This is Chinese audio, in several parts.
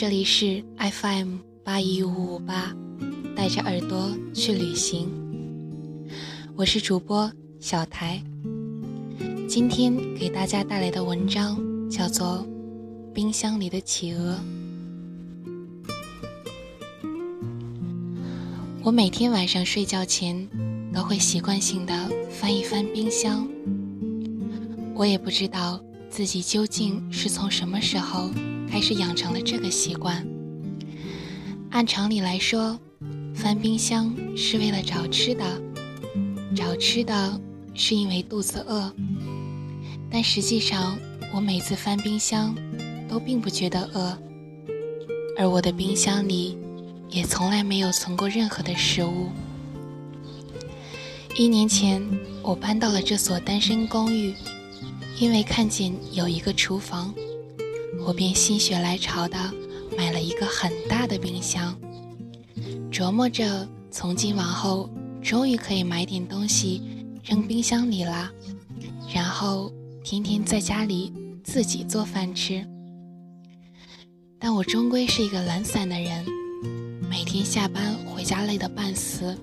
这里是 FM 八一五五八，带着耳朵去旅行。我是主播小台，今天给大家带来的文章叫做《冰箱里的企鹅》。我每天晚上睡觉前都会习惯性的翻一翻冰箱。我也不知道自己究竟是从什么时候。开始养成了这个习惯。按常理来说，翻冰箱是为了找吃的，找吃的是因为肚子饿。但实际上，我每次翻冰箱都并不觉得饿，而我的冰箱里也从来没有存过任何的食物。一年前，我搬到了这所单身公寓，因为看见有一个厨房。我便心血来潮的买了一个很大的冰箱，琢磨着从今往后终于可以买点东西扔冰箱里啦，然后天天在家里自己做饭吃。但我终归是一个懒散的人，每天下班回家累得半死，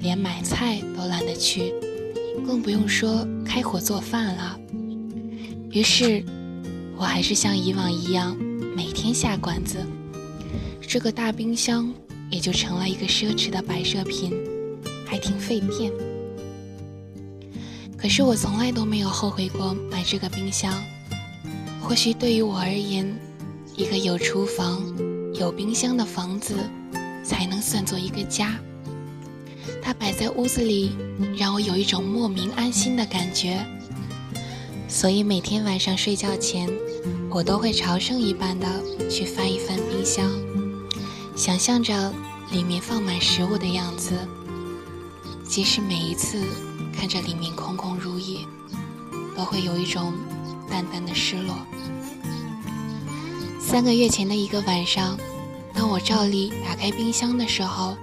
连买菜都懒得去，更不用说开火做饭了。于是。我还是像以往一样每天下馆子，这个大冰箱也就成了一个奢侈的摆设品，还挺费电。可是我从来都没有后悔过买这个冰箱。或许对于我而言，一个有厨房、有冰箱的房子才能算作一个家。它摆在屋子里，让我有一种莫名安心的感觉。所以每天晚上睡觉前，我都会朝圣一般的去翻一翻冰箱，想象着里面放满食物的样子。即使每一次看着里面空空如也，都会有一种淡淡的失落。三个月前的一个晚上，当我照例打开冰箱的时候，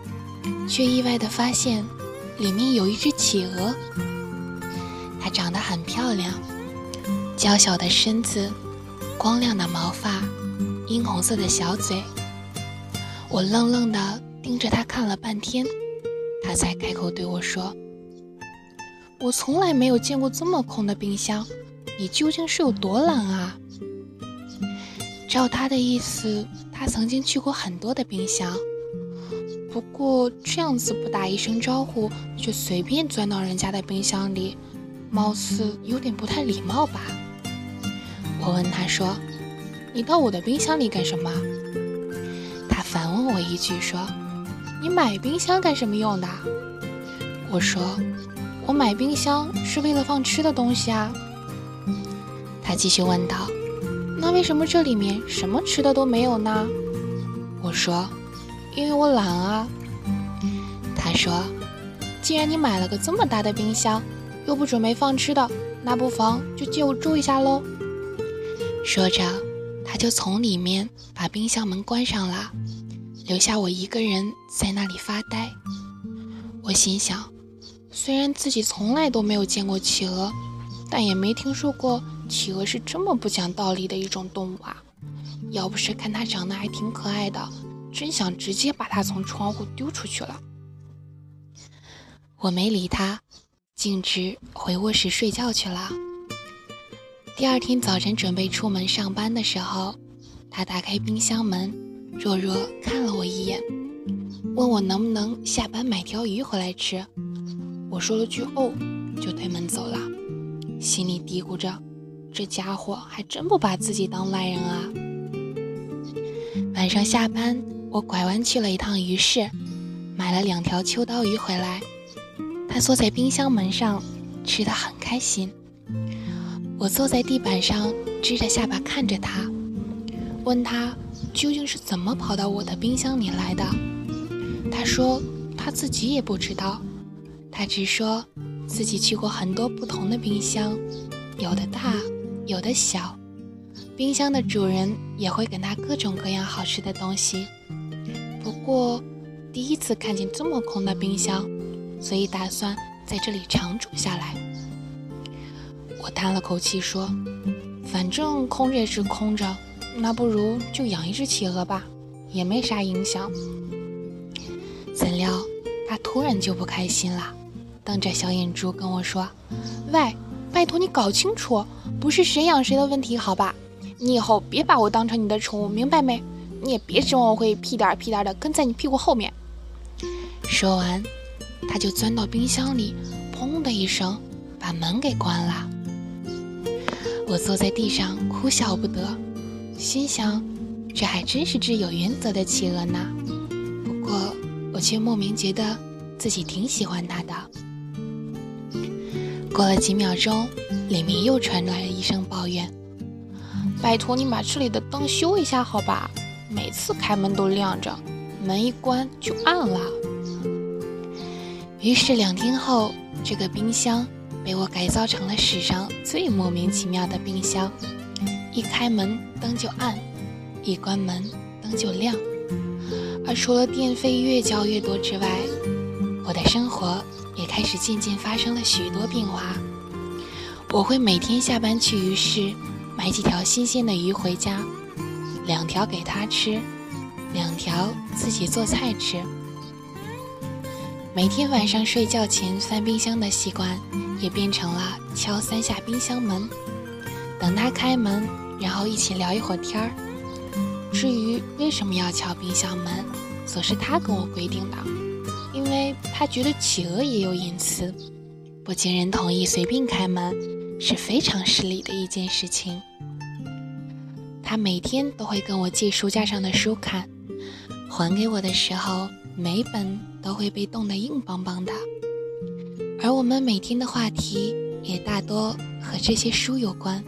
却意外的发现里面有一只企鹅，它长得很漂亮。娇小的身子，光亮的毛发，殷红色的小嘴。我愣愣地盯着他看了半天，他才开口对我说：“我从来没有见过这么空的冰箱，你究竟是有多懒啊？”照他的意思，他曾经去过很多的冰箱，不过这样子不打一声招呼就随便钻到人家的冰箱里，貌似有点不太礼貌吧。我问他说：“你到我的冰箱里干什么？”他反问我一句说：“你买冰箱干什么用的？”我说：“我买冰箱是为了放吃的东西啊。”他继续问道：“那为什么这里面什么吃的都没有呢？”我说：“因为我懒啊。”他说：“既然你买了个这么大的冰箱，又不准备放吃的，那不妨就借我住一下喽。”说着，他就从里面把冰箱门关上了，留下我一个人在那里发呆。我心想，虽然自己从来都没有见过企鹅，但也没听说过企鹅是这么不讲道理的一种动物啊！要不是看它长得还挺可爱的，真想直接把它从窗户丢出去了。我没理他，径直回卧室睡觉去了。第二天早晨准备出门上班的时候，他打开冰箱门，弱弱看了我一眼，问我能不能下班买条鱼回来吃。我说了句“哦”，就推门走了，心里嘀咕着：这家伙还真不把自己当外人啊。晚上下班，我拐弯去了一趟鱼市，买了两条秋刀鱼回来。他坐在冰箱门上，吃得很开心。我坐在地板上，支着下巴看着他，问他究竟是怎么跑到我的冰箱里来的。他说他自己也不知道，他只说自己去过很多不同的冰箱，有的大，有的小，冰箱的主人也会给他各种各样好吃的东西。不过第一次看见这么空的冰箱，所以打算在这里常住下来。我叹了口气说：“反正空着也是空着，那不如就养一只企鹅吧，也没啥影响。怎料他突然就不开心了，瞪着小眼珠跟我说：“喂，拜托你搞清楚，不是谁养谁的问题，好吧？你以后别把我当成你的宠物，明白没？你也别指望我会屁颠儿屁颠儿的跟在你屁股后面。”说完，他就钻到冰箱里，砰的一声把门给关了。我坐在地上哭笑不得。心想，这还真是只有原则的企鹅呢。不过，我却莫名觉得自己挺喜欢它的。过了几秒钟，里面又传来了一声抱怨：“拜托你把这里的灯修一下，好吧？每次开门都亮着，门一关就暗了。”于是两天后，这个冰箱被我改造成了史上最莫名其妙的冰箱。一开门灯就暗，一关门灯就亮，而除了电费越交越多之外，我的生活也开始渐渐发生了许多变化。我会每天下班去鱼市买几条新鲜的鱼回家，两条给他吃，两条自己做菜吃。每天晚上睡觉前翻冰箱的习惯也变成了敲三下冰箱门，等他开门。然后一起聊一会儿天儿。至于为什么要敲冰箱门，则是他跟我规定的，因为他觉得企鹅也有隐私，不经人同意随便开门是非常失礼的一件事情。他每天都会跟我借书架上的书看，还给我的时候，每本都会被冻得硬邦邦的。而我们每天的话题也大多和这些书有关。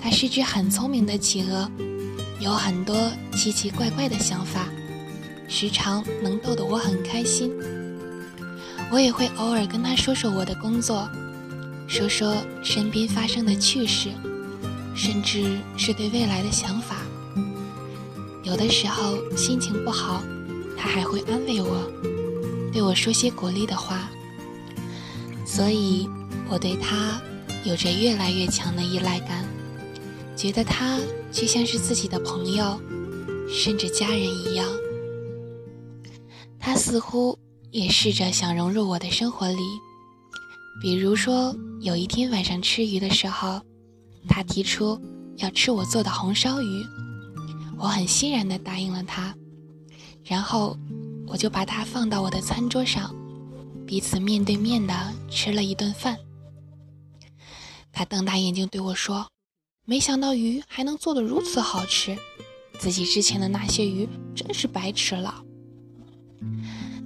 它是只很聪明的企鹅，有很多奇奇怪怪的想法，时常能逗得我很开心。我也会偶尔跟他说说我的工作，说说身边发生的趣事，甚至是对未来的想法。有的时候心情不好，他还会安慰我，对我说些鼓励的话。所以，我对他有着越来越强的依赖感。觉得他就像是自己的朋友，甚至家人一样。他似乎也试着想融入我的生活里。比如说，有一天晚上吃鱼的时候，他提出要吃我做的红烧鱼，我很欣然地答应了他。然后，我就把它放到我的餐桌上，彼此面对面的吃了一顿饭。他瞪大眼睛对我说。没想到鱼还能做得如此好吃，自己之前的那些鱼真是白吃了。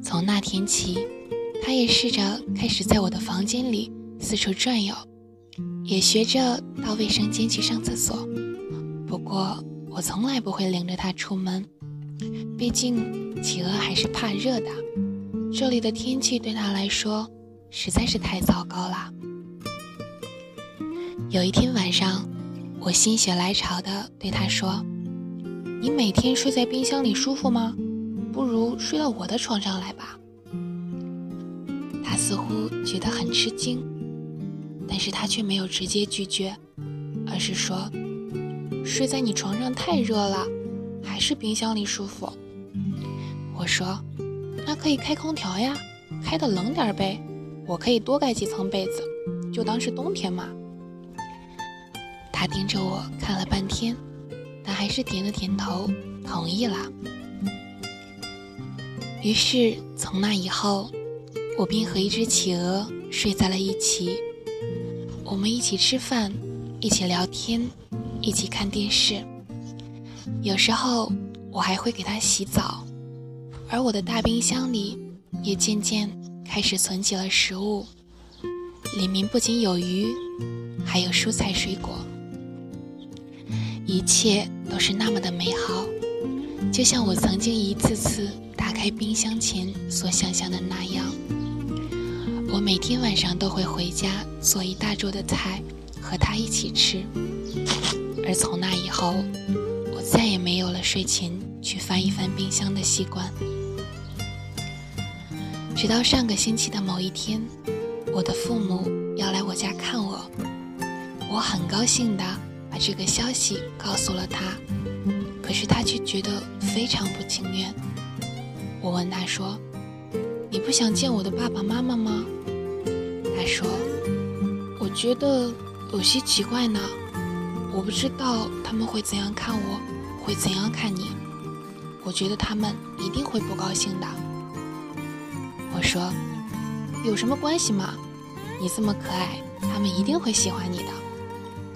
从那天起，他也试着开始在我的房间里四处转悠，也学着到卫生间去上厕所。不过，我从来不会领着他出门，毕竟企鹅还是怕热的，这里的天气对他来说实在是太糟糕了。有一天晚上。我心血来潮地对他说：“你每天睡在冰箱里舒服吗？不如睡到我的床上来吧。”他似乎觉得很吃惊，但是他却没有直接拒绝，而是说：“睡在你床上太热了，还是冰箱里舒服。”我说：“那可以开空调呀，开的冷点呗，我可以多盖几层被子，就当是冬天嘛。”他盯着我看了半天，但还是点了点头，同意了。于是从那以后，我便和一只企鹅睡在了一起。我们一起吃饭，一起聊天，一起看电视。有时候我还会给它洗澡，而我的大冰箱里也渐渐开始存起了食物，里面不仅有鱼，还有蔬菜水果。一切都是那么的美好，就像我曾经一次次打开冰箱前所想象的那样。我每天晚上都会回家做一大桌的菜，和他一起吃。而从那以后，睡前去翻一翻冰箱的习惯。直到上个星期的某一天，我的父母要来我家看我，我很高兴的。把这个消息告诉了他，可是他却觉得非常不情愿。我问他说：“你不想见我的爸爸妈妈吗？”他说：“我觉得有些奇怪呢，我不知道他们会怎样看我，会怎样看你。我觉得他们一定会不高兴的。”我说：“有什么关系嘛？你这么可爱，他们一定会喜欢你的。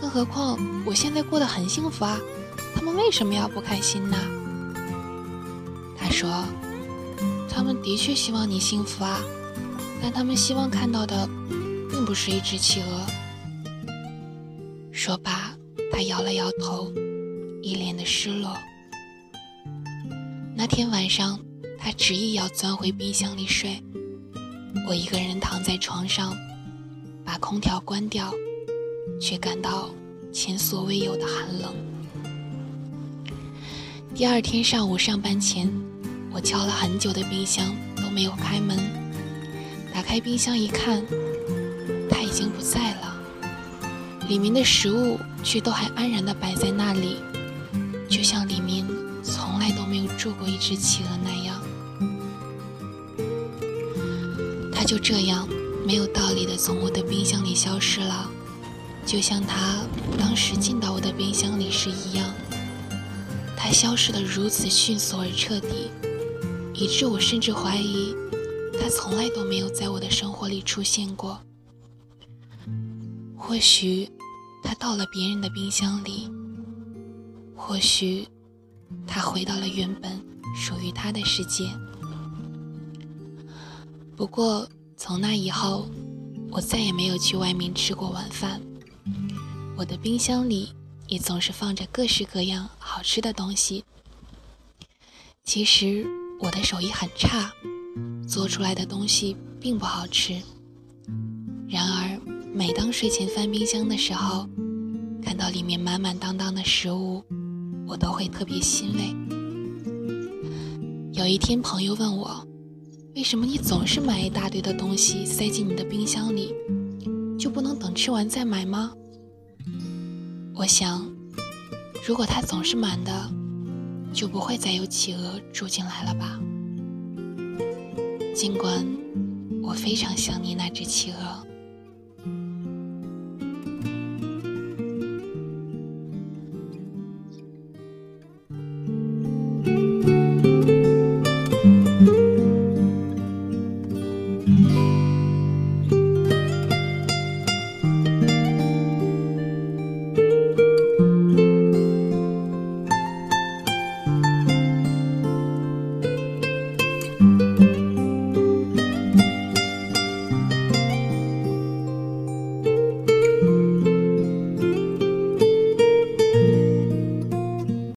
更何况我现在过得很幸福啊，他们为什么要不开心呢？”他说：“他们的确希望你幸福啊，但他们希望看到的。”并不是一只企鹅。说罢，他摇了摇头，一脸的失落。那天晚上，他执意要钻回冰箱里睡。我一个人躺在床上，把空调关掉，却感到前所未有的寒冷。第二天上午上班前，我敲了很久的冰箱都没有开门。打开冰箱一看。他已经不在了，里面的食物却都还安然地摆在那里，就像里面从来都没有住过一只企鹅那样。它就这样没有道理地从我的冰箱里消失了，就像它当时进到我的冰箱里时一样。它消失得如此迅速而彻底，以致我甚至怀疑它从来都没有在我的生活里出现过。或许，他到了别人的冰箱里；或许，他回到了原本属于他的世界。不过，从那以后，我再也没有去外面吃过晚饭。我的冰箱里也总是放着各式各样好吃的东西。其实，我的手艺很差，做出来的东西并不好吃。然而，每当睡前翻冰箱的时候，看到里面满满当当的食物，我都会特别欣慰。有一天，朋友问我：“为什么你总是买一大堆的东西塞进你的冰箱里，就不能等吃完再买吗？”我想，如果它总是满的，就不会再有企鹅住进来了吧。尽管我非常想念那只企鹅。